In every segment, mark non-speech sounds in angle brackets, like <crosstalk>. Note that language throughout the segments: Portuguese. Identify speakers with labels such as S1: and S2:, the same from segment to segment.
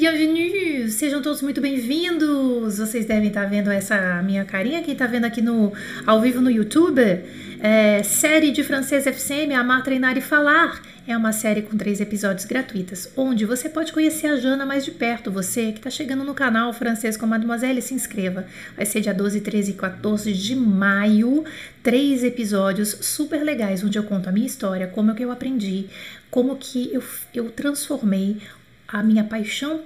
S1: bienvenue! Sejam todos muito bem-vindos! Vocês devem estar vendo essa minha carinha, quem está vendo aqui no ao vivo no YouTube. É, série de francês FCM, Amar, Treinar e Falar. É uma série com três episódios gratuitas, onde você pode conhecer a Jana mais de perto. Você que está chegando no canal Francês com Mademoiselle, se inscreva. Vai ser dia 12, 13 e 14 de maio. Três episódios super legais, onde eu conto a minha história, como é que eu aprendi, como que eu, eu transformei a minha paixão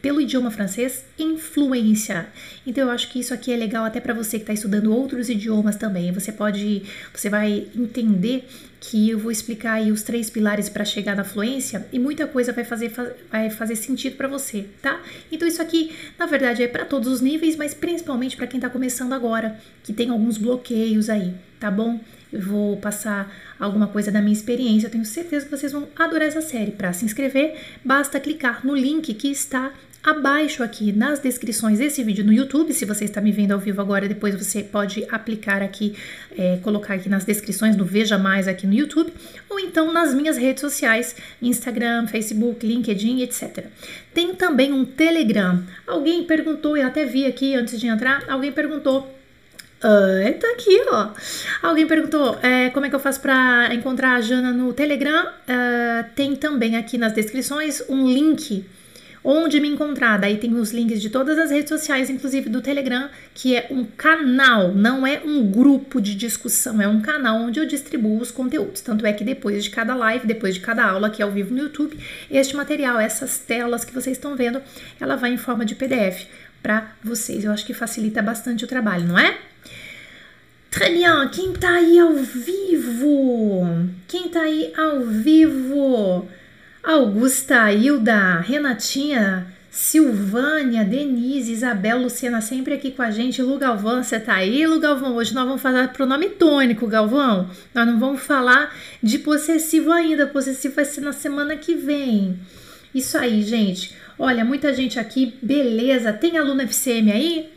S1: pelo idioma francês influência. Então eu acho que isso aqui é legal até para você que está estudando outros idiomas também. Você pode, você vai entender que eu vou explicar aí os três pilares para chegar na fluência e muita coisa vai fazer, vai fazer sentido para você, tá? Então isso aqui, na verdade, é para todos os níveis, mas principalmente para quem está começando agora, que tem alguns bloqueios aí, tá bom? Eu vou passar alguma coisa da minha experiência. Eu tenho certeza que vocês vão adorar essa série. Para se inscrever, basta clicar no link que está abaixo aqui nas descrições desse vídeo no YouTube. Se você está me vendo ao vivo agora, depois você pode aplicar aqui, é, colocar aqui nas descrições no Veja Mais aqui no YouTube, ou então nas minhas redes sociais, Instagram, Facebook, LinkedIn, etc. Tem também um Telegram. Alguém perguntou, eu até vi aqui antes de entrar, alguém perguntou Uh, tá aqui, ó. Alguém perguntou é, como é que eu faço para encontrar a Jana no Telegram. Uh, tem também aqui nas descrições um link onde me encontrar. Daí tem os links de todas as redes sociais, inclusive do Telegram, que é um canal, não é um grupo de discussão, é um canal onde eu distribuo os conteúdos. Tanto é que depois de cada live, depois de cada aula que é ao vivo no YouTube, este material, essas telas que vocês estão vendo, ela vai em forma de PDF para vocês. Eu acho que facilita bastante o trabalho, não é? Très bien, quem tá aí ao vivo? Quem tá aí ao vivo? Augusta, Hilda, Renatinha, Silvânia, Denise, Isabel, Luciana sempre aqui com a gente. Lu Galvão, você tá aí, Lu Galvão? Hoje nós vamos falar pronome tônico, Galvão. Nós não vamos falar de possessivo ainda. Possessivo vai ser na semana que vem. Isso aí, gente. Olha, muita gente aqui, beleza. Tem aluno FCM aí?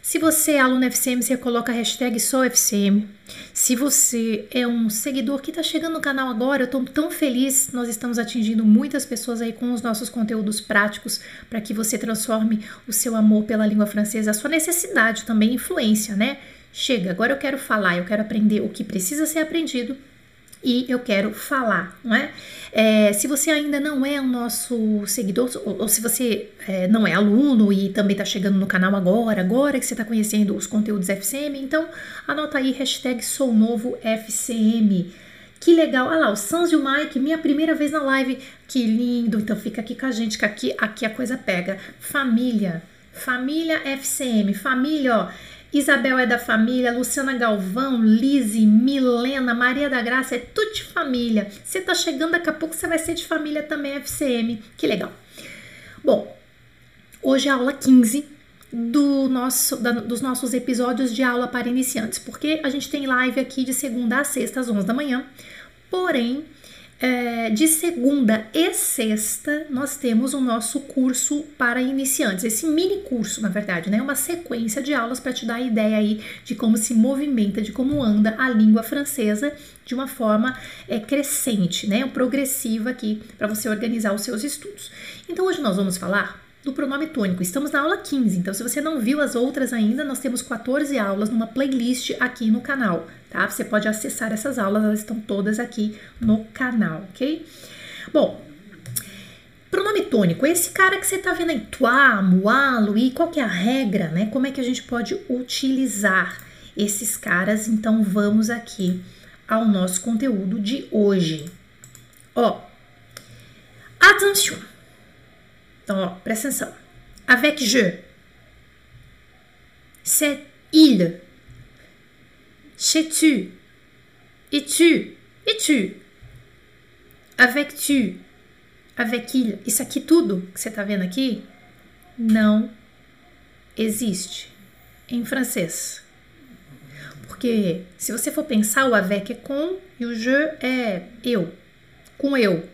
S1: Se você é aluno FCM, você coloca a hashtag SouFCM. Se você é um seguidor que está chegando no canal agora, eu estou tão feliz. Nós estamos atingindo muitas pessoas aí com os nossos conteúdos práticos para que você transforme o seu amor pela língua francesa, a sua necessidade também, influência, né? Chega, agora eu quero falar, eu quero aprender o que precisa ser aprendido e eu quero falar, não é? é se você ainda não é o nosso seguidor, ou, ou se você é, não é aluno e também está chegando no canal agora, agora que você está conhecendo os conteúdos FCM, então anota aí hashtag sou novo FCM. Que legal, olha lá, o Sans e o Mike, minha primeira vez na live, que lindo, então fica aqui com a gente, que aqui, aqui a coisa pega. Família, família FCM, família, ó, Isabel é da família, Luciana Galvão, Lise, Milena, Maria da Graça, é tudo de família. Você tá chegando daqui a pouco, você vai ser de família também, FCM. Que legal. Bom, hoje é a aula 15 do nosso, da, dos nossos episódios de aula para iniciantes, porque a gente tem live aqui de segunda a sexta às 11 da manhã. Porém, é, de segunda e sexta, nós temos o nosso curso para iniciantes, esse mini curso, na verdade, né? Uma sequência de aulas para te dar a ideia aí de como se movimenta, de como anda a língua francesa de uma forma é, crescente, né? Progressiva aqui para você organizar os seus estudos. Então, hoje nós vamos falar do pronome tônico. Estamos na aula 15, então se você não viu as outras ainda, nós temos 14 aulas numa playlist aqui no canal, tá? Você pode acessar essas aulas, elas estão todas aqui no canal, ok? Bom, pronome tônico, esse cara que você tá vendo aí, toi, moi, lui, qual que é a regra, né? Como é que a gente pode utilizar esses caras? Então vamos aqui ao nosso conteúdo de hoje. Ó, atenção! Então, ó, presta atenção. Avec je. C'est il. Chez tu. Et tu. Et tu. Avec tu. Avec il. Isso aqui tudo que você tá vendo aqui não existe em francês. Porque se você for pensar, o avec é com e o je é eu. Com eu.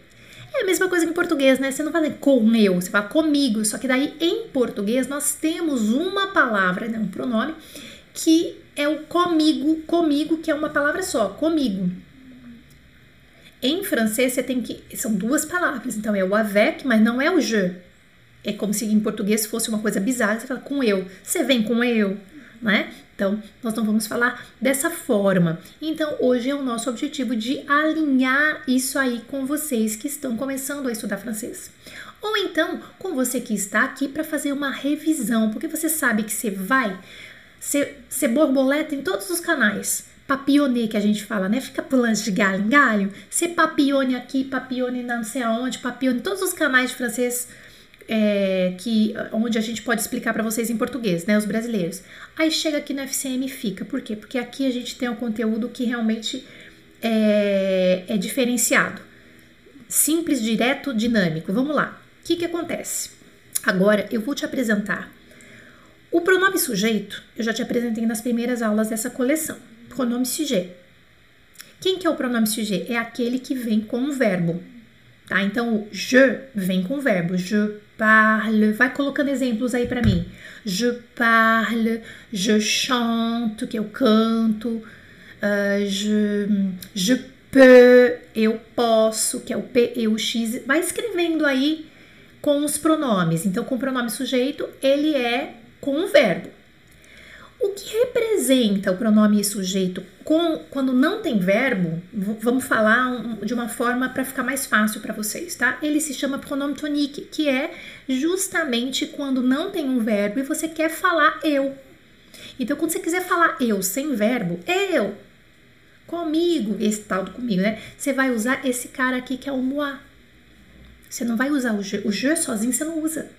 S1: É a mesma coisa em português, né? Você não fala com eu, você fala comigo. Só que daí em português nós temos uma palavra, né, um pronome, que é o comigo, comigo, que é uma palavra só, comigo. Em francês você tem que. São duas palavras, então é o avec, mas não é o je. É como se em português fosse uma coisa bizarra, você fala com eu. Você vem com eu, né? Então, nós não vamos falar dessa forma. Então, hoje é o nosso objetivo de alinhar isso aí com vocês que estão começando a estudar francês. Ou então, com você que está aqui para fazer uma revisão, porque você sabe que você vai ser, ser borboleta em todos os canais papionê que a gente fala, né? Fica pulando de galho em galho. Ser papione aqui, papione não sei aonde, papione, todos os canais de francês é, que onde a gente pode explicar para vocês em português, né, os brasileiros. Aí chega aqui no FCM e fica. Por quê? Porque aqui a gente tem um conteúdo que realmente é, é diferenciado. Simples, direto, dinâmico. Vamos lá. O que, que acontece? Agora eu vou te apresentar. O pronome sujeito eu já te apresentei nas primeiras aulas dessa coleção. Pronome sujet. Quem que é o pronome sujet? É aquele que vem com um verbo. Tá? Então, je vem com o verbo. Je parle. Vai colocando exemplos aí para mim. Je parle, je chante, que eu canto. Uh, je, je peux, eu posso, que é o P e o X. Vai escrevendo aí com os pronomes. Então, com o pronome sujeito, ele é com o verbo. O que representa o pronome sujeito com, quando não tem verbo? Vamos falar um, de uma forma para ficar mais fácil para vocês, tá? Ele se chama pronome tonique, que é justamente quando não tem um verbo e você quer falar eu. Então, quando você quiser falar eu sem verbo, eu, comigo, esse tal do comigo, né? Você vai usar esse cara aqui que é o moi. Você não vai usar o je. O je sozinho você não usa,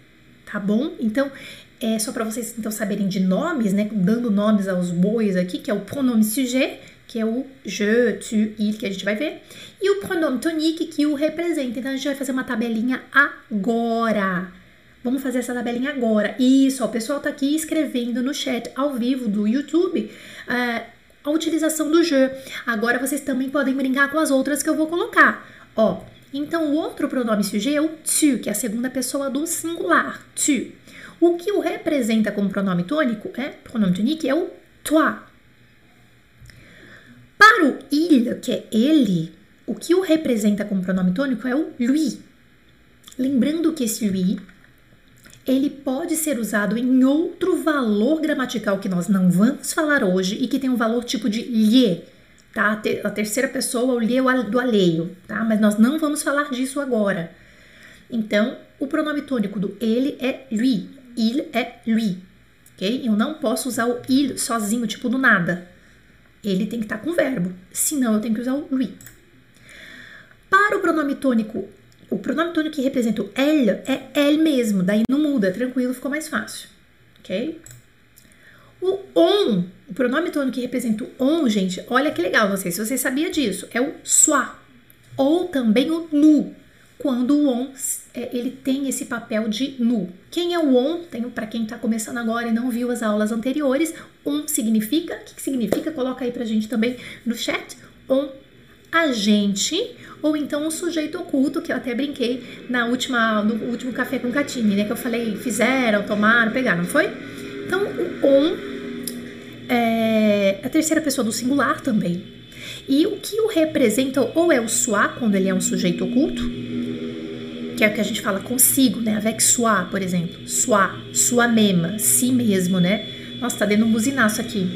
S1: tá bom? Então, é só para vocês então saberem de nomes, né, dando nomes aos bois aqui, que é o pronome sujet, que é o je, tu, il, que a gente vai ver, e o pronome tonique, que o representa. Então a gente vai fazer uma tabelinha agora. Vamos fazer essa tabelinha agora. Isso, ó, o pessoal tá aqui escrevendo no chat ao vivo do YouTube uh, a utilização do je. Agora vocês também podem brincar com as outras que eu vou colocar. Ó, então o outro pronome sujet é o tu, que é a segunda pessoa do singular. Tu. O que o representa como pronome tônico é pronome tonique é o toi. Para o il, que é ele, o que o representa como pronome tônico é o lui. Lembrando que esse lui ele pode ser usado em outro valor gramatical que nós não vamos falar hoje e que tem um valor tipo de lhe, tá? A terceira pessoa, o lhe do alheio, tá? Mas nós não vamos falar disso agora. Então, o pronome tônico do ele é lui, il é lui, ok? Eu não posso usar o il sozinho, tipo do nada. Ele tem que estar com verbo, senão eu tenho que usar o lui. Para o pronome tônico, o pronome tônico que representa o elle é elle mesmo, daí não muda, tranquilo, ficou mais fácil, ok? O on, o pronome tônico que representa o on, gente, olha que legal, não sei se você sabia disso, é o soi, ou também o nu, quando o on é, ele tem esse papel de nu. Quem é o on? Para quem está começando agora e não viu as aulas anteriores. On significa, o que, que significa? Coloca aí pra gente também no chat. On agente ou então um sujeito oculto, que eu até brinquei na última, no último café com Catine, né? Que eu falei, fizeram, tomaram, pegaram, não foi? Então, o on é a terceira pessoa do singular também. E o que o representa ou é o soi, quando ele é um sujeito oculto, que é o que a gente fala consigo, né? Avec soi, por exemplo. Soi, sua mema, si mesmo, né? Nossa, tá dando um buzinaço aqui.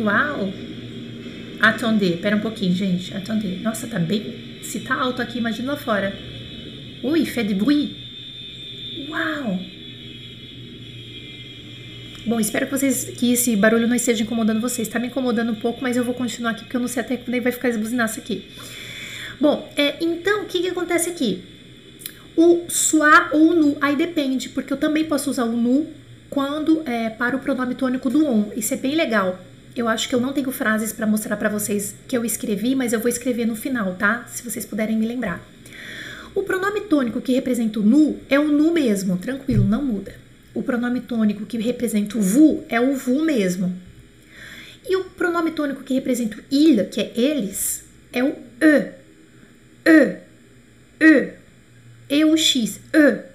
S1: Uau! Attendez, pera um pouquinho, gente. Attendez. Nossa, tá bem. Se tá alto aqui, imagina lá fora. Ui, fait de bruit. Uau! Bom, espero que, vocês, que esse barulho não esteja incomodando vocês. Tá me incomodando um pouco, mas eu vou continuar aqui porque eu não sei até quando vai ficar esse buzinaço aqui. Bom, é, então o que, que acontece aqui? O soar ou nu, aí depende, porque eu também posso usar o nu quando é, para o pronome tônico do on. Isso é bem legal. Eu acho que eu não tenho frases para mostrar para vocês que eu escrevi, mas eu vou escrever no final, tá? Se vocês puderem me lembrar. O pronome tônico que representa o nu é o nu mesmo, tranquilo, não muda. O pronome tônico que representa o vu é o vu mesmo. E o pronome tônico que representa o il, que é eles, é o e, e, e, e o x, e.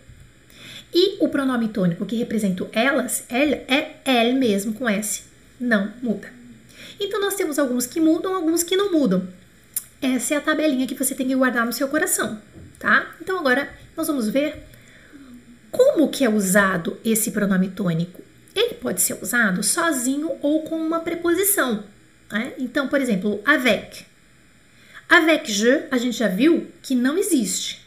S1: E o pronome tônico que representa elas, ela, é L mesmo com S, não muda. Então nós temos alguns que mudam, alguns que não mudam. Essa é a tabelinha que você tem que guardar no seu coração, tá? Então agora nós vamos ver como que é usado esse pronome tônico. Ele pode ser usado sozinho ou com uma preposição. Né? Então, por exemplo, avec. Avec je, a gente já viu que não existe.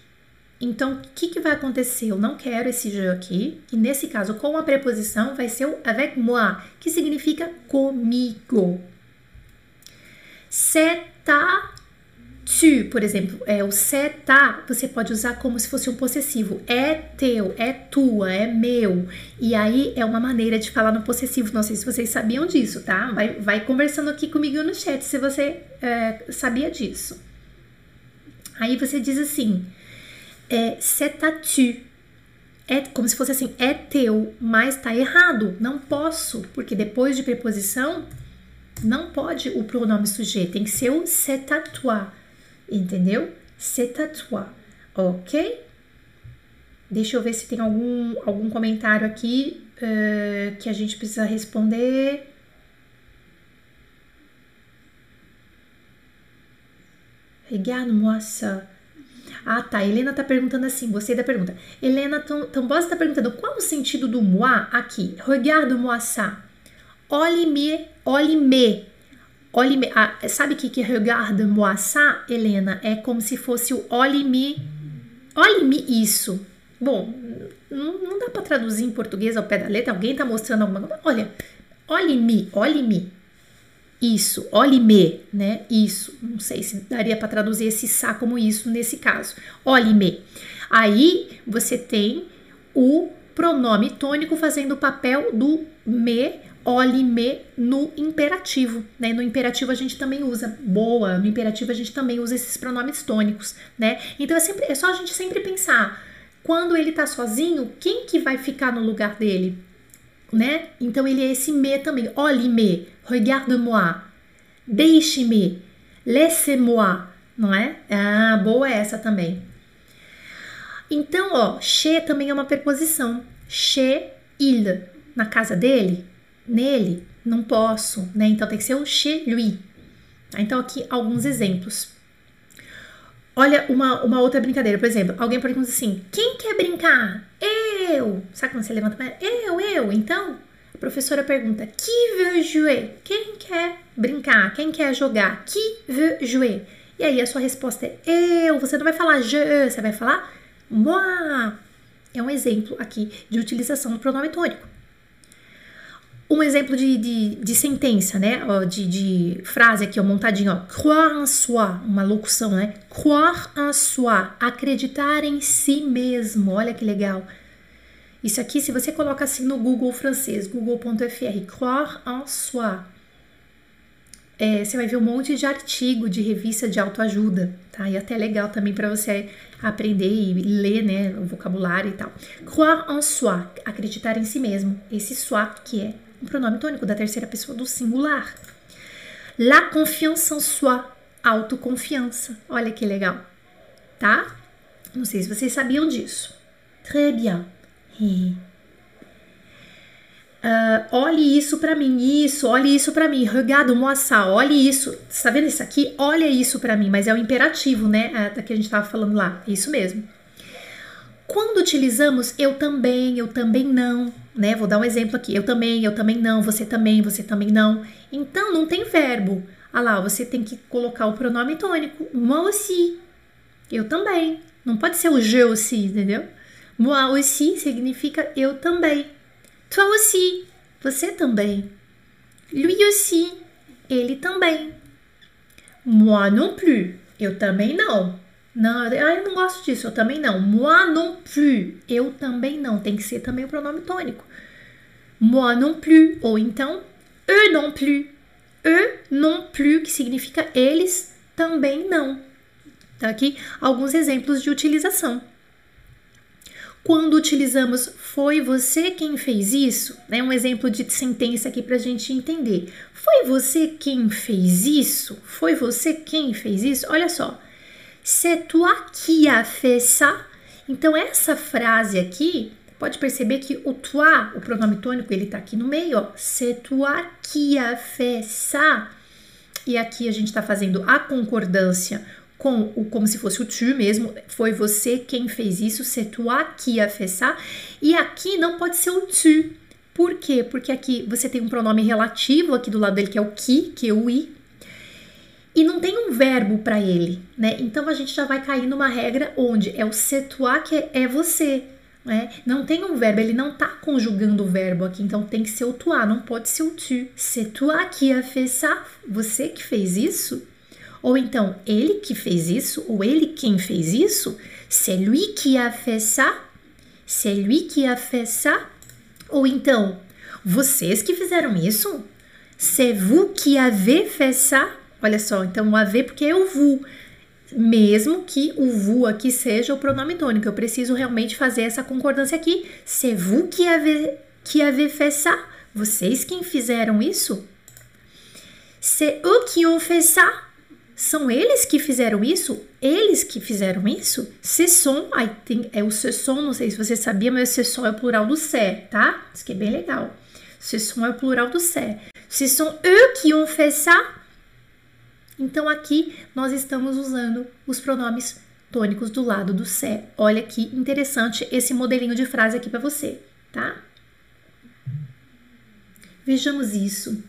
S1: Então, o que, que vai acontecer? Eu não quero esse je aqui, e nesse caso, com a preposição, vai ser o avec moi, que significa comigo. C'est ta tu, por exemplo, é o c'est ta, você pode usar como se fosse um possessivo. É teu, é tua, é meu. E aí é uma maneira de falar no possessivo. Não sei se vocês sabiam disso, tá? Vai, vai conversando aqui comigo no chat se você é, sabia disso. Aí você diz assim: é, c'est ta tu. É como se fosse assim, é teu, mas tá errado. Não posso, porque depois de preposição não pode o pronome sujeito, tem que ser o c'est à toi. Entendeu? C'est à toi. Ok? Deixa eu ver se tem algum, algum comentário aqui uh, que a gente precisa responder. Regarde-moi ça. Ah, tá. Helena tá perguntando assim. Gostei da pergunta. Helena Tambosa tá perguntando qual o sentido do moi aqui. Regarde-moi ça. Olhe-me, olhe-me. Olhe-me. Ah, sabe que, que regarde-moi ça, Helena? É como se fosse o olhe-me. Olhe-me isso. Bom, não, dá para traduzir em português ao pé da letra. Alguém tá mostrando alguma coisa? Olha, olhe-me, olhe-me. Isso, olhe-me, né? Isso. Não sei se daria para traduzir esse sa como isso nesse caso. Olhe-me. Aí você tem o pronome tônico fazendo o papel do me olhe-me no imperativo, né? No imperativo a gente também usa boa, no imperativo a gente também usa esses pronomes tônicos, né? Então é, sempre, é só a gente sempre pensar, quando ele tá sozinho, quem que vai ficar no lugar dele, né? Então ele é esse me também, olhe-me, regarde-moi, deixe-me, laisse-moi, não é? Ah, boa essa também. Então, ó, che também é uma preposição. Che il, na casa dele, nele, não posso, né? Então tem que ser o chez lui. Então aqui alguns exemplos. Olha uma, uma outra brincadeira, por exemplo, alguém pergunta assim: quem quer brincar? Eu! Sabe quando você levanta a Eu, eu! Então, a professora pergunta: qui veut jouer? Quem quer brincar? Quem quer jogar? Qui veut jouer? E aí a sua resposta é eu. Você não vai falar je, você vai falar moi. É um exemplo aqui de utilização do pronome tônico um exemplo de, de, de sentença, né? De, de, frase aqui, ó, montadinho, ó. Croire en soi, uma locução, né? Croire en soi, acreditar em si mesmo. Olha que legal. Isso aqui, se você coloca assim no Google francês, google.fr, croire en soi, é, você vai ver um monte de artigo de revista de autoajuda, tá? E até legal também para você aprender e ler, né, o vocabulário e tal. Croire en soi, acreditar em si mesmo. Esse soi que é um pronome tônico da terceira pessoa do singular. La confiance en soi, autoconfiança. Olha que legal, tá? Não sei se vocês sabiam disso. Très bien. Uh, olhe isso para mim, isso, olhe isso para mim. Regarde-moi ça, olhe isso. Tá vendo isso aqui? Olha isso para mim, mas é o imperativo, né? É, da que a gente tava falando lá. É isso mesmo. Quando utilizamos eu também, eu também não, né? Vou dar um exemplo aqui. Eu também, eu também não, você também, você também não. Então não tem verbo. Ah lá, você tem que colocar o pronome tônico. Moi aussi. Eu também. Não pode ser o je aussi, entendeu? Moi aussi significa eu também. Toi aussi. Você também. Lui aussi. Ele também. Moi non plus. Eu também não. Não, ah, eu não gosto disso, eu também não. Moi non plus, eu também não. Tem que ser também o pronome tônico. Moi non plus, ou então eux non plus. Eux non plus, que significa eles também não. Tá aqui alguns exemplos de utilização. Quando utilizamos foi você quem fez isso, é um exemplo de sentença aqui para a gente entender. Foi você quem fez isso? Foi você quem fez isso? Olha só. C'est toi qui as fait ça. Então, essa frase aqui, pode perceber que o toi, o pronome tônico, ele tá aqui no meio, ó. C'est toi qui as fait ça. E aqui a gente está fazendo a concordância com o como se fosse o tu mesmo, foi você quem fez isso, c'est toi qui a fait ça. E aqui não pode ser o tu. Por quê? Porque aqui você tem um pronome relativo aqui do lado dele que é o qui, que é o i, e não tem um verbo para ele, né? Então a gente já vai cair numa regra onde é o c'est que é, é você, né? Não tem um verbo, ele não tá conjugando o verbo aqui, então tem que ser o toi, não pode ser o tu. C'est toi qui a ça? Você que fez isso? Ou então, ele que fez isso, ou ele quem fez isso? C'est lui qui a fait ça? C'est lui qui a fait ça? Ou então, vocês que fizeram isso? C'est vous qui avez fait ça? Olha só, então o haver porque é o vous. Mesmo que o vous aqui seja o pronome tônico, eu preciso realmente fazer essa concordância aqui. C'est vous qui avez, qui avez fait? Vocês quem fizeram isso? C'est eux qui ont fait? São eles que fizeram isso? Eles que fizeram isso? Ce sont, aí tem, é o ce sont, não sei se você sabia, mas ce sont é o plural do c'est, tá? Isso que é bem legal. Ce sont é o plural do c'est. Ce sont eux qui ont fait ça? Então aqui nós estamos usando os pronomes tônicos do lado do sé. Olha que interessante esse modelinho de frase aqui para você, tá? Vejamos isso.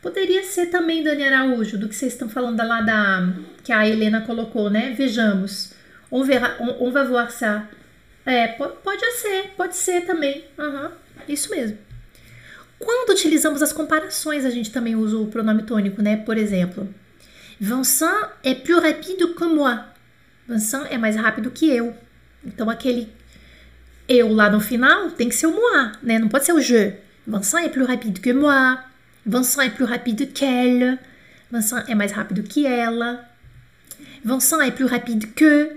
S1: Poderia ser também, Dani Araújo, do que vocês estão falando lá da que a Helena colocou, né? Vejamos. On, verra, on, on va voir ça. É, pode ser, pode ser também. Uhum, isso mesmo. Quando utilizamos as comparações, a gente também usa o pronome tônico, né? Por exemplo, Vincent é plus rapide que moi. Vincent é mais rápido que eu. Então aquele eu lá no final tem que ser o moi, né? Não pode ser o je. Vincent é plus rapide que moi. Vincent é plus rapide qu'elle. Vincent é mais rápido que ela. Vincent é plus rapide que.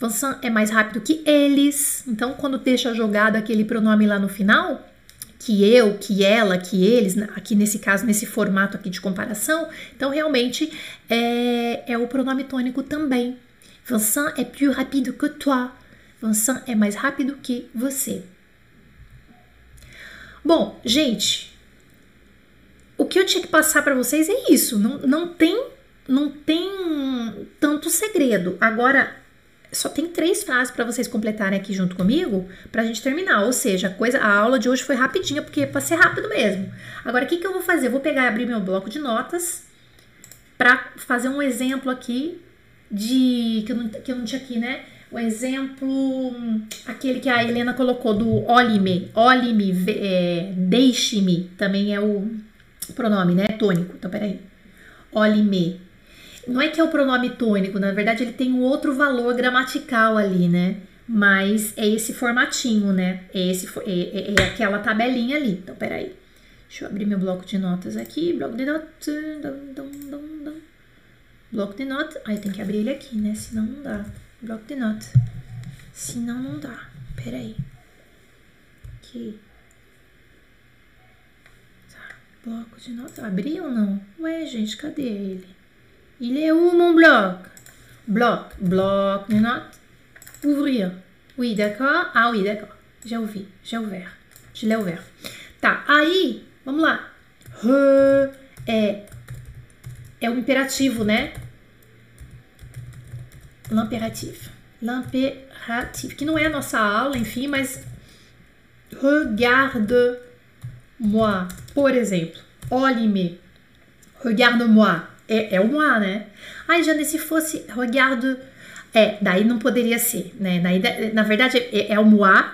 S1: Vincent é mais rápido que eles. Então, quando deixa jogado aquele pronome lá no final, que eu, que ela, que eles, aqui nesse caso, nesse formato aqui de comparação, então realmente é, é o pronome tônico também. Vincent é plus rapide que toi. Vincent é mais rápido que você. Bom, gente, o que eu tinha que passar para vocês é isso. Não, não tem não tem tanto segredo. Agora, só tem três frases para vocês completarem aqui junto comigo para a gente terminar. Ou seja, a, coisa, a aula de hoje foi rapidinha, porque é para ser rápido mesmo. Agora, o que, que eu vou fazer? Eu vou pegar e abrir meu bloco de notas para fazer um exemplo aqui de. Que eu, não, que eu não tinha aqui, né? O exemplo, aquele que a Helena colocou do olhe-me, olhe-me, é, deixe-me, também é o pronome, né? Tônico. Então, peraí. Olhe-me, não é que é o pronome tônico, na verdade ele tem um outro valor gramatical ali, né? Mas é esse formatinho, né? É, esse, é, é, é aquela tabelinha ali. Então, peraí. Deixa eu abrir meu bloco de notas aqui. Bloco de notas. Bloco de notas. Aí tem que abrir ele aqui, né? Senão não dá. Bloco de notas. Senão não dá. Peraí. Aqui. Tá. Bloco de notas. Abriu ou não? Ué, gente, cadê ele? Il est où mon bloc Bloc, bloc notes. Ouvrir. Oui, d'accord. Ah oui, d'accord. J'ai ouvert. J'ai ouvert. Je l'ai ouvert. Tá, aí, vamos lá. Re é, é o imperativo, né? L'imperativo. L'imperativo. Que não é a nossa aula, enfim, mas regarde-moi. Por exemplo, olhe-me. Regarde-moi é, é o moi, né? Ai, Jane, se fosse regarde. É, daí não poderia ser, né? Daí, na verdade, é, é o moi,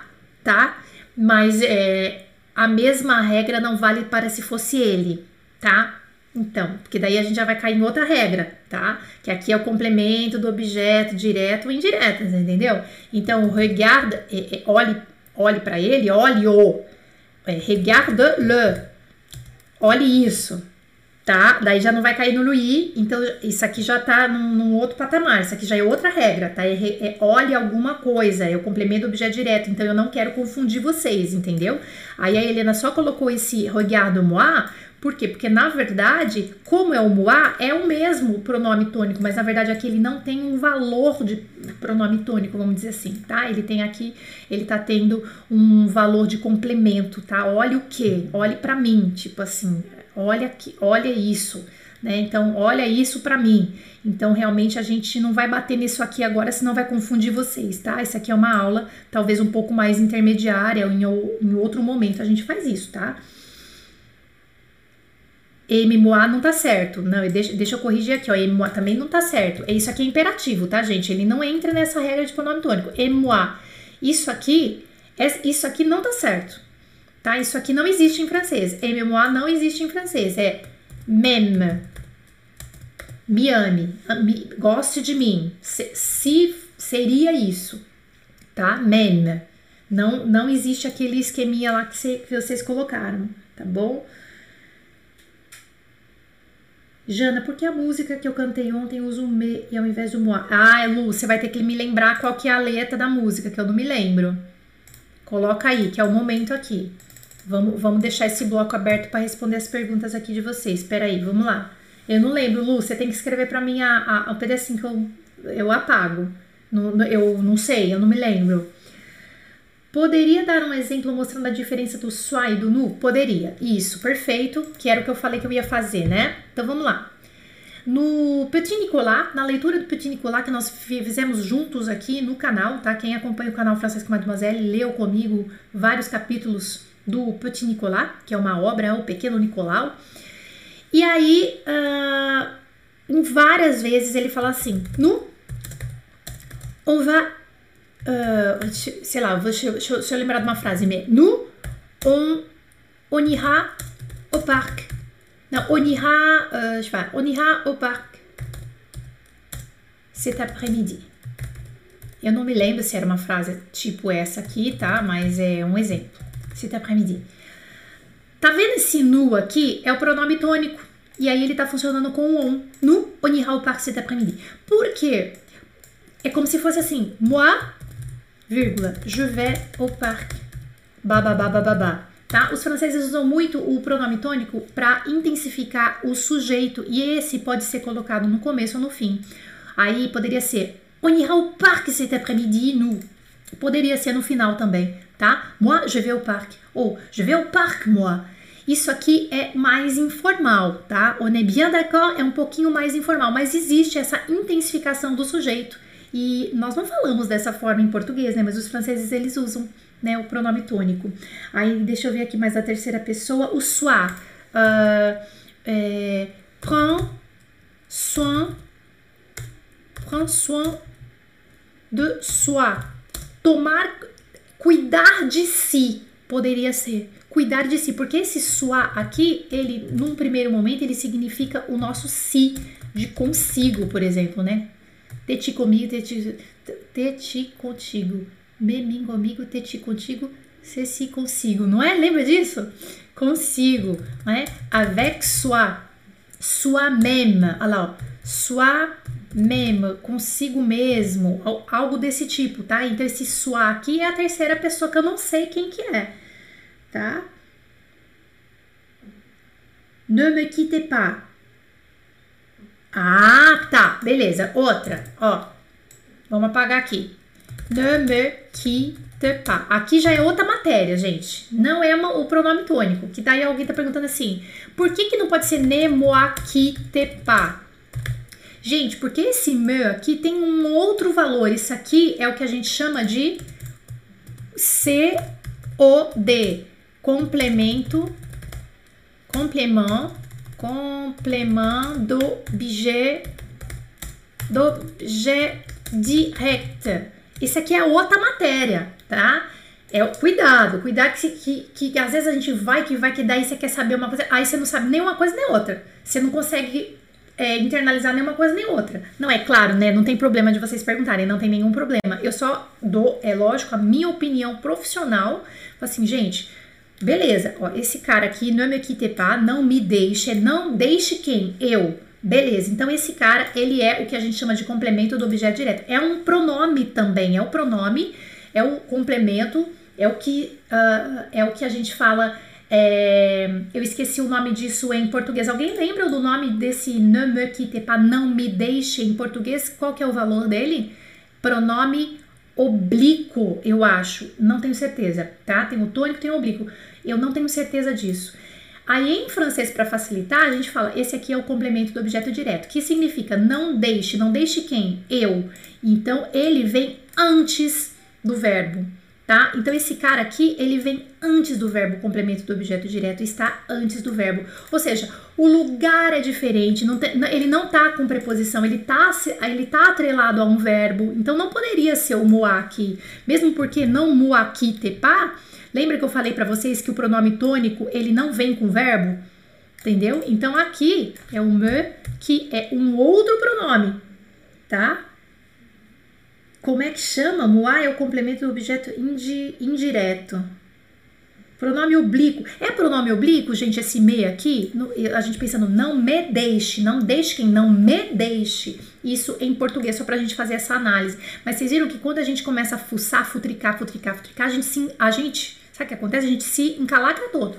S1: tá? Mas é, a mesma regra não vale para se fosse ele, tá? Então, porque daí a gente já vai cair em outra regra, tá? Que aqui é o complemento do objeto direto ou indireto, entendeu? Então, regarde, é, é, olhe, olhe para ele, olhe-o. É, regarde-le. Olhe isso, tá? Daí já não vai cair no Luí, então isso aqui já tá num, num, outro patamar, isso aqui já é outra regra, tá? É, é, olhe alguma coisa, é o complemento do objeto direto, então eu não quero confundir vocês, entendeu? Aí a Helena só colocou esse regard moi, por quê? Porque na verdade, como é o moi, é o mesmo pronome tônico, mas na verdade aqui ele não tem um valor de pronome tônico, vamos dizer assim, tá? Ele tem aqui, ele tá tendo um valor de complemento, tá? Olhe o que? Olhe para mim, tipo assim, olha aqui, olha isso, né? Então, olha isso para mim. Então, realmente a gente não vai bater nisso aqui agora, senão vai confundir vocês, tá? Isso aqui é uma aula talvez um pouco mais intermediária, ou em, em outro momento a gente faz isso, tá? Emoa não tá certo. Não, deixa, deixa eu corrigir aqui, ó. Emoa também não tá certo. Isso aqui é imperativo, tá, gente? Ele não entra nessa regra de pronome tônico. Emoa. Isso aqui, é, isso aqui não tá certo. Tá? Isso aqui não existe em francês. Emoa não existe em francês. É même me ame, me, goste de mim. Se, se, seria isso, tá? Men. Não, não existe aquele esqueminha lá que, cê, que vocês colocaram, tá bom? Jana, por que a música que eu cantei ontem usa o me e ao invés do moi? Ah, Lu, você vai ter que me lembrar qual que é a letra da música, que eu não me lembro. Coloca aí, que é o momento aqui. Vamos, vamos deixar esse bloco aberto para responder as perguntas aqui de vocês. Espera aí, vamos lá. Eu não lembro, Lu, você tem que escrever para mim a, a, o pedacinho que eu, eu apago. No, eu não sei, eu não me lembro. Poderia dar um exemplo mostrando a diferença do sua e do nu? Poderia. Isso, perfeito, que era o que eu falei que eu ia fazer, né? Então vamos lá. No Petit Nicolas, na leitura do Petit Nicolas que nós fizemos juntos aqui no canal, tá? Quem acompanha o canal Francesca Mademoiselle leu comigo vários capítulos do Petit Nicolas, que é uma obra, o Pequeno Nicolau. E aí, uh, várias vezes ele fala assim: Nu, on va. Uh, sei lá, deixa, deixa, eu lembrar de uma frase. Mais, on, on ira au parc. Não, on ira. Uh, je sais pas, on ira au parc cet après-midi. Eu não me lembro se era uma frase tipo essa aqui, tá? Mas é um exemplo. Cet après-midi. Tá vendo esse nu aqui? É o pronome tônico. E aí ele tá funcionando com o on. Nu, on ira au parc cet après-midi. Por quê? É como se fosse assim. Moi, vírgula, je vais au parc. Bababá, bababá. Tá? Os franceses usam muito o pronome tônico para intensificar o sujeito e esse pode ser colocado no começo ou no fim. Aí poderia ser On ira au parc cet après-midi, nous. Poderia ser no final também, tá? Moi, je vais au parc. Ou je vais au parc, moi. Isso aqui é mais informal, tá? On est bien d'accord é um pouquinho mais informal, mas existe essa intensificação do sujeito. E nós não falamos dessa forma em português, né? Mas os franceses eles usam, né? O pronome tônico. Aí deixa eu ver aqui mais a terceira pessoa, o soi. Uh, é, prends soin, prends soin de soi. Tomar, cuidar de si, poderia ser cuidar de si, porque esse soi aqui, ele num primeiro momento ele significa o nosso si de consigo, por exemplo, né? Te ti comigo, te ti, te ti contigo, me mim comigo, te ti contigo, se si consigo, não é? Lembra disso? Consigo, né? Avec soi, soi-même, olha lá, soi-même, consigo mesmo, algo desse tipo, tá? Então esse soi aqui é a terceira pessoa que eu não sei quem que é tá? Ne me quitte pas. Ah, tá, beleza. Outra, ó. Vamos apagar aqui. Ne me quitte pas. Aqui já é outra matéria, gente. Não é uma, o pronome tônico. Que daí alguém tá perguntando assim: por que, que não pode ser ne moi quitte pas? Gente, porque esse me aqui tem um outro valor. Isso aqui é o que a gente chama de COD complemento, complément, complément d'objet, d'objet direct. Isso aqui é outra matéria, tá? É cuidado, cuidado que, que, que às vezes a gente vai, que vai, que daí você quer saber uma coisa, aí você não sabe nem uma coisa nem outra. Você não consegue é, internalizar nenhuma coisa nem outra. Não é claro, né? Não tem problema de vocês perguntarem, não tem nenhum problema. Eu só dou, é lógico, a minha opinião profissional. Assim, gente, Beleza, ó, esse cara aqui, não me quitte pas, não me deixe, não deixe quem? Eu. Beleza, então esse cara, ele é o que a gente chama de complemento do objeto direto. É um pronome também, é o pronome, é o complemento, é o que, uh, é o que a gente fala. É, eu esqueci o nome disso em português. Alguém lembra do nome desse ne me quitte pas, não me deixe em português? Qual que é o valor dele? Pronome oblíquo, eu acho. Não tenho certeza, tá? Tem o tônico, tem o oblíquo. Eu não tenho certeza disso. Aí em francês, para facilitar, a gente fala: esse aqui é o complemento do objeto direto, que significa não deixe, não deixe quem? Eu. Então ele vem antes do verbo tá? Então esse cara aqui, ele vem antes do verbo complemento do objeto direto, está antes do verbo. Ou seja, o lugar é diferente, não tem, ele não tá com preposição, ele tá, ele tá atrelado a um verbo. Então não poderia ser o aqui, mesmo porque não moi aqui te pas. Lembra que eu falei para vocês que o pronome tônico, ele não vem com verbo? Entendeu? Então aqui é o me, que é um outro pronome, tá? Como é que chama? Moi é o complemento do objeto indi, indireto. Pronome oblíquo. É pronome oblíquo, gente, esse me aqui? No, a gente pensando, não me deixe, não deixe quem não me deixe. Isso em português, só pra gente fazer essa análise. Mas vocês viram que quando a gente começa a fuçar, futricar, futricar, futricar, a gente, se, a gente sabe o que acontece? A gente se encalacra todo.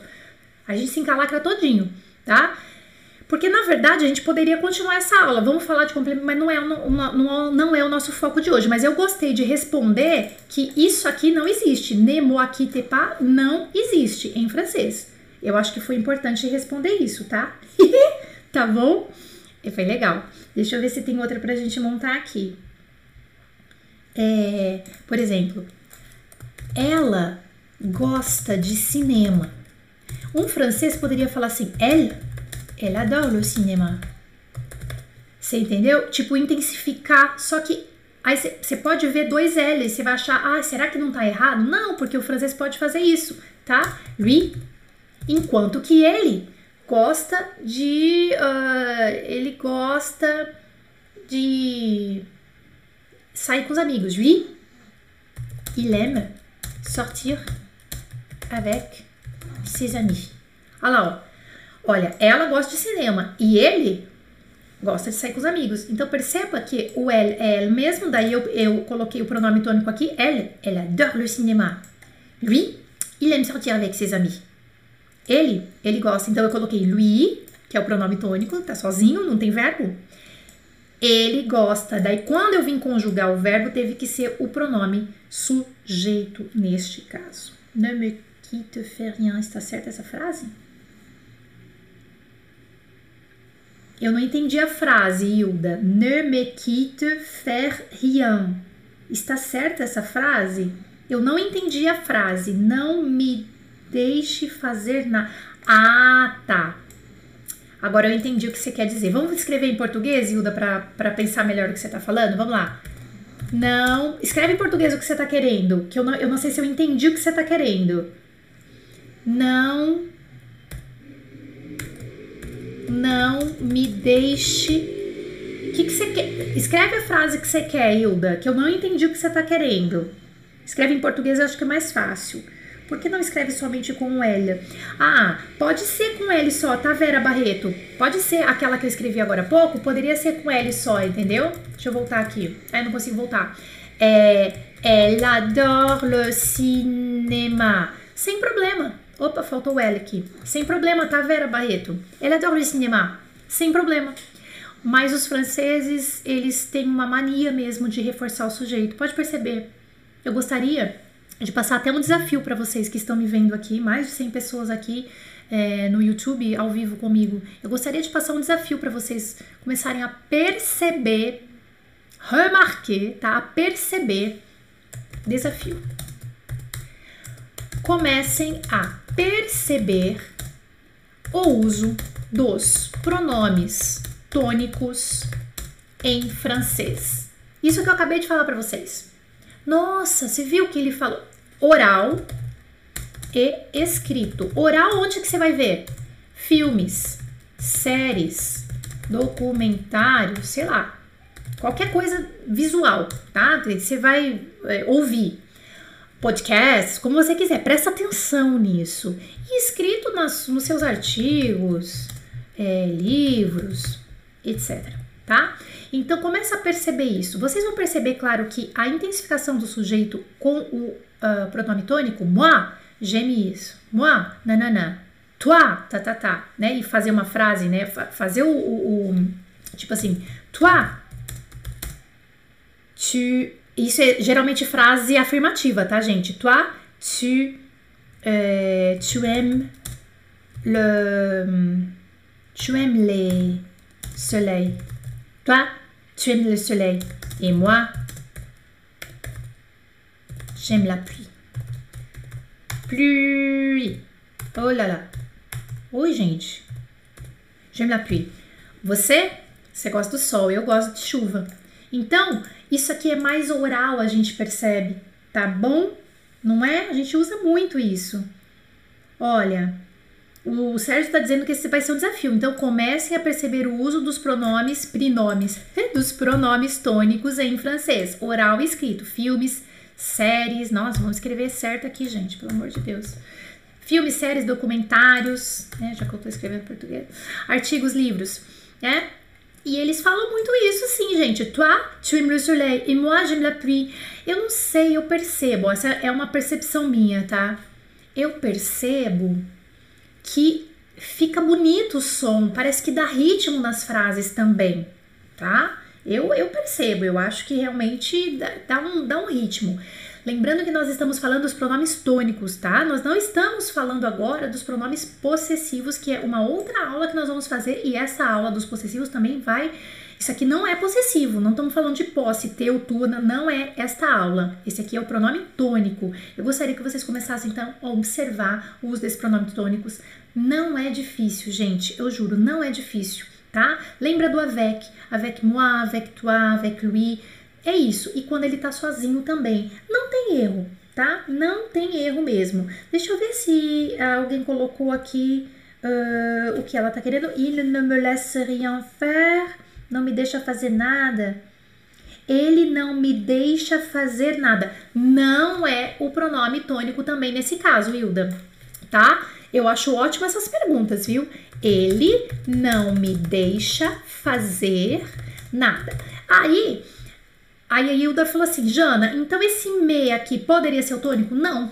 S1: A gente se encalacra todinho, tá? Porque, na verdade, a gente poderia continuar essa aula. Vamos falar de complemento, mas não é, não, não é o nosso foco de hoje. Mas eu gostei de responder que isso aqui não existe. Nemo aqui tepa não existe em francês. Eu acho que foi importante responder isso, tá? <laughs> tá bom? E foi legal. Deixa eu ver se tem outra pra gente montar aqui. É, por exemplo, ela gosta de cinema. Um francês poderia falar assim, elle ela adora o cinema. Você entendeu? Tipo, intensificar. Só que aí você pode ver dois L's. Você vai achar, ah, será que não tá errado? Não, porque o francês pode fazer isso, tá? Lui. Enquanto que ele gosta de. Uh, ele gosta de sair com os amigos. Lui, il aime sortir avec ses amis. Olha lá, ó. Olha, ela gosta de cinema e ele gosta de sair com os amigos. Então perceba que o elle é elle mesmo, daí eu, eu coloquei o pronome tônico aqui, elle, elle adore le cinéma. Lui, il aime sortir avec ses amis. Ele, ele gosta, então eu coloquei lui, que é o pronome tônico, tá sozinho, não tem verbo. Ele gosta, daí quando eu vim conjugar o verbo, teve que ser o pronome sujeito neste caso. Ne me quitte faire rien, está certa essa frase? Eu não entendi a frase, Hilda. Ne me quitte faire rien. Está certa essa frase? Eu não entendi a frase. Não me deixe fazer nada. Ah, tá. Agora eu entendi o que você quer dizer. Vamos escrever em português, Hilda, para pensar melhor o que você está falando? Vamos lá. Não. Escreve em português o que você está querendo. Que eu não, eu não sei se eu entendi o que você está querendo. Não não me deixe. O que, que você quer? Escreve a frase que você quer, Hilda, que eu não entendi o que você está querendo. Escreve em português, eu acho que é mais fácil. Por que não escreve somente com L? Ah, pode ser com L só, tá, Vera Barreto? Pode ser aquela que eu escrevi agora há pouco, poderia ser com L só, entendeu? Deixa eu voltar aqui. Ah, não consigo voltar. É, elle adore le cinéma. Sem problema. Opa, faltou o L aqui. Sem problema, tá, Vera Barreto? Ela adora o cinema. Sem problema. Mas os franceses, eles têm uma mania mesmo de reforçar o sujeito. Pode perceber. Eu gostaria de passar até um desafio para vocês que estão me vendo aqui, mais de 100 pessoas aqui é, no YouTube ao vivo comigo. Eu gostaria de passar um desafio para vocês começarem a perceber, remarquer, tá? A perceber desafio. Comecem a perceber o uso dos pronomes tônicos em francês. Isso que eu acabei de falar para vocês. Nossa, você viu que ele falou oral e escrito. Oral onde que você vai ver? Filmes, séries, documentários, sei lá, qualquer coisa visual, tá? Você vai é, ouvir podcasts, como você quiser, presta atenção nisso. E escrito nas, nos seus artigos, é, livros, etc. Tá? Então começa a perceber isso. Vocês vão perceber, claro, que a intensificação do sujeito com o uh, pronome tônico, moi, geme isso. Moi, nanana. Toi, tá, tá, tá. Né? E fazer uma frase, né? Fazer o, o, o tipo assim, toi, tu isso é geralmente frase afirmativa, tá, gente? Toi, tu, euh, tu aimes le, tu aimes les soleils. Toi, tu aimes le soleil. Et moi, j'aime la pluie. Pluie. Oh là là. Oi, gente. J'aime la pluie. Você, você gosta do sol, eu gosto de chuva. Então, isso aqui é mais oral, a gente percebe, tá bom? Não é? A gente usa muito isso. Olha, o Sérgio está dizendo que esse vai ser um desafio. Então, comecem a perceber o uso dos pronomes, prinomes, <laughs> dos pronomes tônicos em francês, oral e escrito. Filmes, séries. Nossa, vamos escrever certo aqui, gente, pelo amor de Deus. Filmes, séries, documentários, né, já que eu estou escrevendo português. Artigos, livros, né? E eles falam muito isso, sim, gente. Toi, tu aimes le soleil et moi, j'aime la pluie. Eu não sei, eu percebo. Essa é uma percepção minha, tá? Eu percebo que fica bonito o som, parece que dá ritmo nas frases também, tá? Eu, eu percebo, eu acho que realmente dá, dá, um, dá um ritmo. Lembrando que nós estamos falando dos pronomes tônicos, tá? Nós não estamos falando agora dos pronomes possessivos, que é uma outra aula que nós vamos fazer, e essa aula dos possessivos também vai isso aqui não é possessivo, não estamos falando de posse, teu, tu, não é esta aula. Esse aqui é o pronome tônico. Eu gostaria que vocês começassem então a observar o uso desses pronomes tônicos. Não é difícil, gente, eu juro, não é difícil, tá? Lembra do avec, avec moi, avec toi, avec lui. É isso. E quando ele tá sozinho também, não tem erro, tá? Não tem erro mesmo. Deixa eu ver se alguém colocou aqui uh, o que ela tá querendo. Il ne me laisse rien faire não me deixa fazer nada. Ele não me deixa fazer nada. Não é o pronome tônico também nesse caso, Hilda, tá? Eu acho ótimo essas perguntas, viu? Ele não me deixa fazer nada. Aí, aí a Hilda falou assim, Jana, então esse me aqui poderia ser o tônico? Não.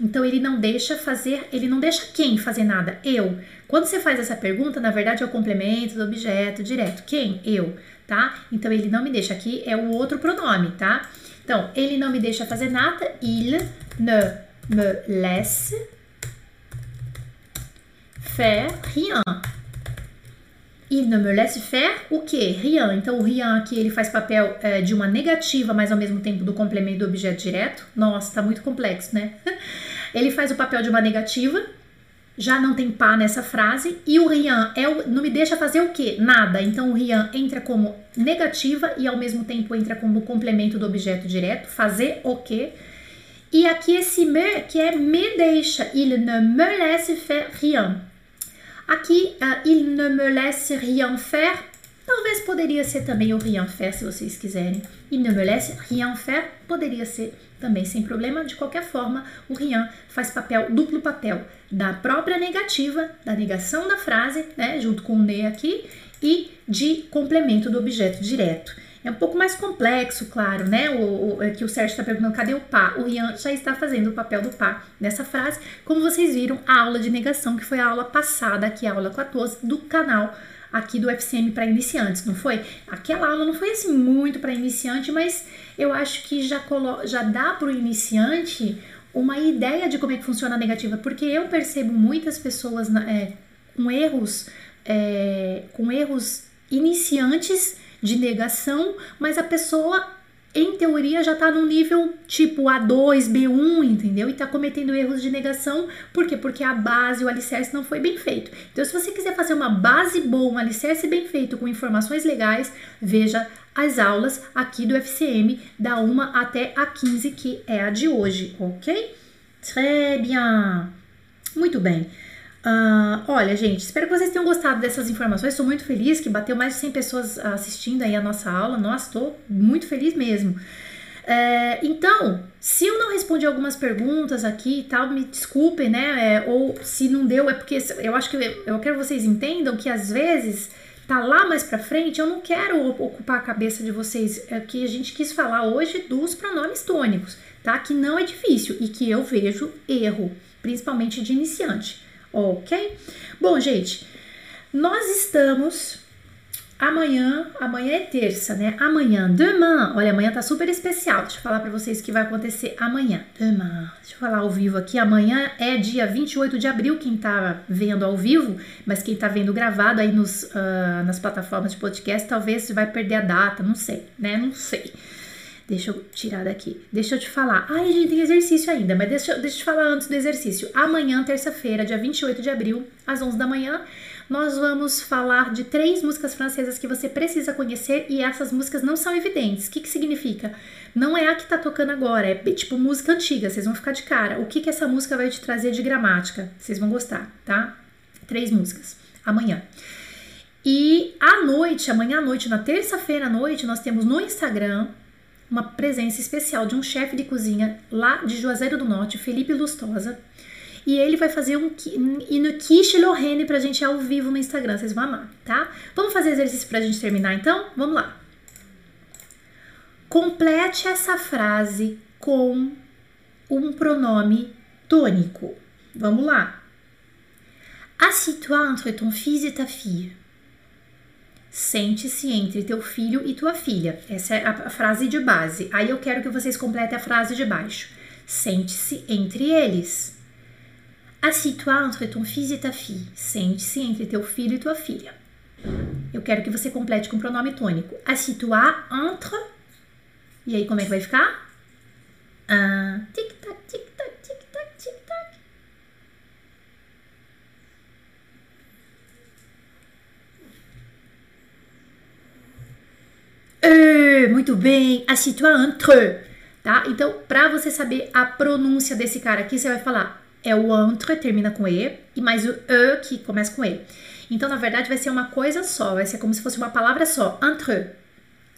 S1: Então ele não deixa fazer, ele não deixa quem fazer nada? Eu. Quando você faz essa pergunta, na verdade é o complemento do objeto direto. Quem? Eu, tá? Então ele não me deixa aqui é o outro pronome, tá? Então, ele não me deixa fazer nada. Il ne me laisse faire rien. Il ne me laisse faire o quê? Rien. Então, o rien aqui ele faz papel é, de uma negativa, mas ao mesmo tempo do complemento do objeto direto. Nossa, tá muito complexo, né? <laughs> ele faz o papel de uma negativa já não tem pá nessa frase. E o Rian é o, não me deixa fazer o quê? Nada. Então o Rian entra como negativa e ao mesmo tempo entra como complemento do objeto direto, fazer o quê? E aqui esse me, que é me deixa, il ne me laisse faire rien. Aqui, uh, il ne me laisse rien faire, talvez poderia ser também o rien faire, se vocês quiserem. Il ne me laisse rien faire, poderia ser também sem problema. De qualquer forma, o rien faz papel, duplo papel da própria negativa, da negação da frase, né, junto com o ne aqui, e de complemento do objeto direto. É um pouco mais complexo, claro, né? O, o, é que o Sérgio está perguntando cadê o pá? O Rian já está fazendo o papel do pá nessa frase, como vocês viram a aula de negação, que foi a aula passada, aqui a aula 14 do canal aqui do FCM para iniciantes, não foi? Aquela aula não foi assim muito para iniciante, mas eu acho que já, colo já dá para o iniciante uma ideia de como é que funciona a negativa, porque eu percebo muitas pessoas é, com erros, é, com erros iniciantes de negação, mas a pessoa em teoria já está no nível tipo A2, B1, entendeu? E está cometendo erros de negação, por quê? Porque a base, o alicerce não foi bem feito. Então, se você quiser fazer uma base boa, um alicerce bem feito com informações legais, veja as aulas aqui do FCM da 1 até a 15, que é a de hoje, ok? Très bien! Muito bem. Uh, olha, gente, espero que vocês tenham gostado dessas informações. Estou muito feliz que bateu mais de 100 pessoas assistindo aí a nossa aula. Nossa, estou muito feliz mesmo. É, então, se eu não respondi algumas perguntas aqui e tal, me desculpem, né? É, ou se não deu, é porque eu acho que eu, eu quero que vocês entendam que às vezes tá lá mais para frente, eu não quero ocupar a cabeça de vocês. É que a gente quis falar hoje dos pronomes tônicos, tá? Que não é difícil e que eu vejo erro, principalmente de iniciante ok? Bom, gente, nós estamos Amanhã, amanhã é terça, né? Amanhã, demain, olha, amanhã tá super especial. Deixa eu falar para vocês o que vai acontecer amanhã. Demain, deixa eu falar ao vivo aqui. Amanhã é dia 28 de abril, quem tá vendo ao vivo, mas quem tá vendo gravado aí nos, uh, nas plataformas de podcast, talvez vai perder a data, não sei, né? Não sei. Deixa eu tirar daqui. Deixa eu te falar. Ai, gente, tem exercício ainda, mas deixa, deixa eu te falar antes do exercício. Amanhã, terça-feira, dia 28 de abril, às 11 da manhã, nós vamos falar de três músicas francesas que você precisa conhecer e essas músicas não são evidentes. O que, que significa? Não é a que tá tocando agora, é tipo música antiga, vocês vão ficar de cara. O que, que essa música vai te trazer de gramática? Vocês vão gostar, tá? Três músicas. Amanhã. E à noite, amanhã à noite, na terça-feira à noite, nós temos no Instagram uma presença especial de um chefe de cozinha lá de Juazeiro do Norte, Felipe Lustosa e ele vai fazer um no quiche Lorraine pra gente ao vivo no Instagram, vocês vão amar, tá? Vamos fazer exercício pra gente terminar então? Vamos lá. Complete essa frase com um pronome tônico. Vamos lá. Assis-toi entre ton fils et ta fille. Sente-se entre teu filho e tua filha. Essa é a frase de base. Aí eu quero que vocês completem a frase de baixo. Sente-se entre eles. Assis-toi entre ton fils et ta fille. Sente-se entre teu filho e tua filha. Eu quero que você complete com o pronome tônico. Assis-toi entre. E aí, como é que vai ficar? Ah, tic-tac, tic-tac, tic-tac, tic-tac. Uh, muito bem. Assis-toi entre. Tá? Então, para você saber a pronúncia desse cara aqui, você vai falar é o entre, termina com E, e mais o E que começa com E. Então, na verdade, vai ser uma coisa só, vai ser como se fosse uma palavra só, entre.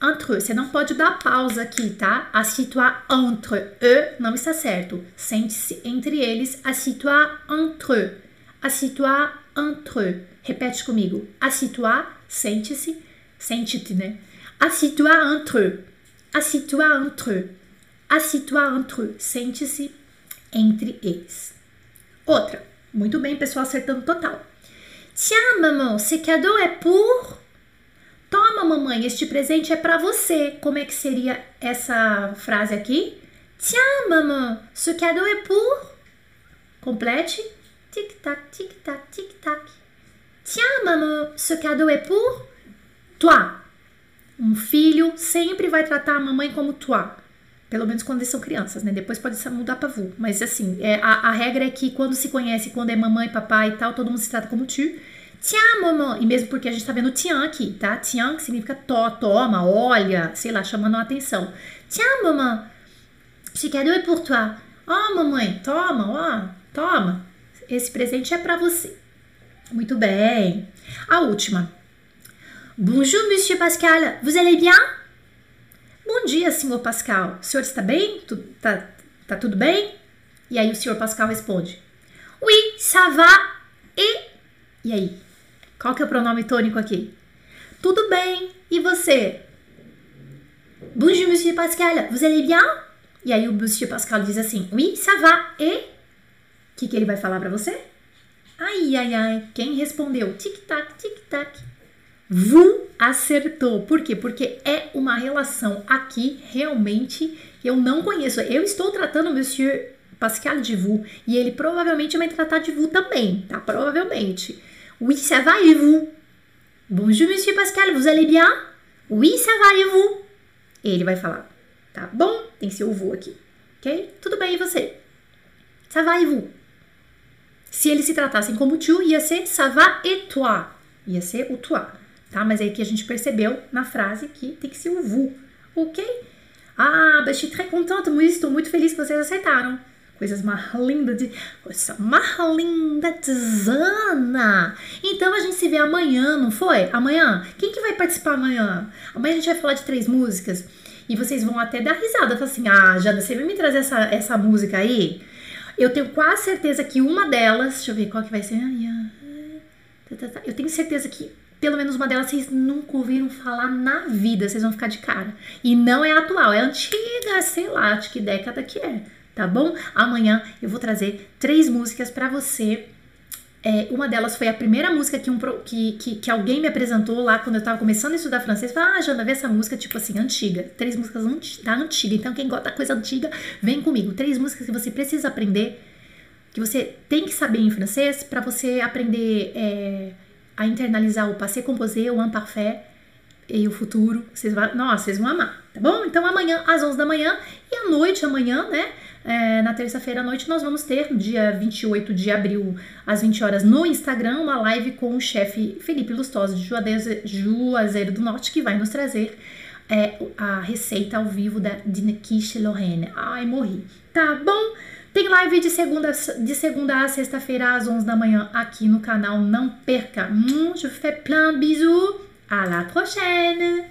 S1: Entre, você não pode dar pausa aqui, tá? Assis-toi entre E não está certo. Sente-se entre eles, assis-toi entre. Assis-toi entre. Repete comigo. Assis-toi, sente-se, sente-te, né? Assis-toi entre. Assis-toi entre. Assis-toi entre. Sente-se entre eles. Outra. Muito bem, pessoal, acertando total. Tiens, maman, ce cadeau é pour. Toma, mamãe, este presente é para você. Como é que seria essa frase aqui? Tiens, maman, ce cadeau é pour. Complete. Tic-tac, tic-tac, tic-tac. Tiens, maman, ce cadeau é pour toi. Um filho sempre vai tratar a mamãe como toi. Pelo menos quando eles são crianças, né? Depois pode mudar pra vu. Mas assim, é, a, a regra é que quando se conhece, quando é mamãe, papai e tal, todo mundo se trata como tu. Tiens, mamãe. E mesmo porque a gente tá vendo tiens aqui, tá? Tiens, que significa to, toma, olha, sei lá, chamando a atenção. Tiens, mamãe. Ce cadeau é pour toi. Oh, mamãe, toma, ó, toma. Esse presente é para você. Muito bem. A última. Bonjour, monsieur Pascal. Vous allez bien? Bom dia, senhor Pascal. O senhor está bem? Tu, tá, tá tudo bem? E aí o senhor Pascal responde: Oui, ça va. E. E aí? Qual que é o pronome tônico aqui? Tudo bem. E você? Bonjour, monsieur Pascal. Vous allez bien? E aí o monsieur Pascal diz assim: Oui, ça va. E. O que, que ele vai falar para você? Ai, ai, ai. Quem respondeu? Tic-tac, tic-tac. Vu acertou. Por quê? Porque é uma relação aqui realmente eu não conheço. Eu estou tratando o Monsieur Pascal de vous e ele provavelmente vai tratar de vous também, tá? Provavelmente. Oui, ça va et vous? Bonjour, Monsieur Pascal, vous allez bien? Oui, ça va et vous? Ele vai falar, tá bom? Tem seu vous aqui, ok? Tudo bem, e você? Ça va et vous? Se eles se tratassem como tu, ia ser ça va et toi. Ia ser o toi tá? Mas aí que a gente percebeu na frase que tem que ser o vous, ok? Ah, je suis très contente, estou muito feliz que vocês acertaram. Coisas mais lindas de. Coisa mais linda de Zana. Então a gente se vê amanhã, não foi? Amanhã? Quem que vai participar amanhã? Amanhã a gente vai falar de três músicas. E vocês vão até dar risada. Falar assim: ah, Jana, você vai me trazer essa, essa música aí? Eu tenho quase certeza que uma delas. Deixa eu ver qual que vai ser. Eu tenho certeza que pelo menos uma delas vocês nunca ouviram falar na vida, vocês vão ficar de cara. E não é atual, é antiga, sei lá, de que década que é, tá bom? Amanhã eu vou trazer três músicas para você É, uma delas foi a primeira música que, um, que, que, que, alguém me apresentou lá quando eu tava começando a estudar francês. Falei, ah, Jana, vê essa música, tipo assim, antiga. Três músicas da antiga. Então, quem gosta da coisa antiga, vem comigo. Três músicas que você precisa aprender, que você tem que saber em francês para você aprender é, a internalizar o passé composé, o imparfait e o futuro. Vocês vão, nossa, vocês vão amar, tá bom? Então, amanhã, às 11 da manhã e à noite, amanhã, né? É, na terça-feira à noite nós vamos ter, dia 28 de abril, às 20 horas, no Instagram, uma live com o chefe Felipe Lustosa de Juazeiro do Norte, que vai nos trazer é, a receita ao vivo da Dinequiche Lorraine. Ai, morri. Tá bom? Tem live de segunda, de segunda a sexta-feira às 11 da manhã aqui no canal. Não perca. Hum, je fais plein de bisous. À la prochaine.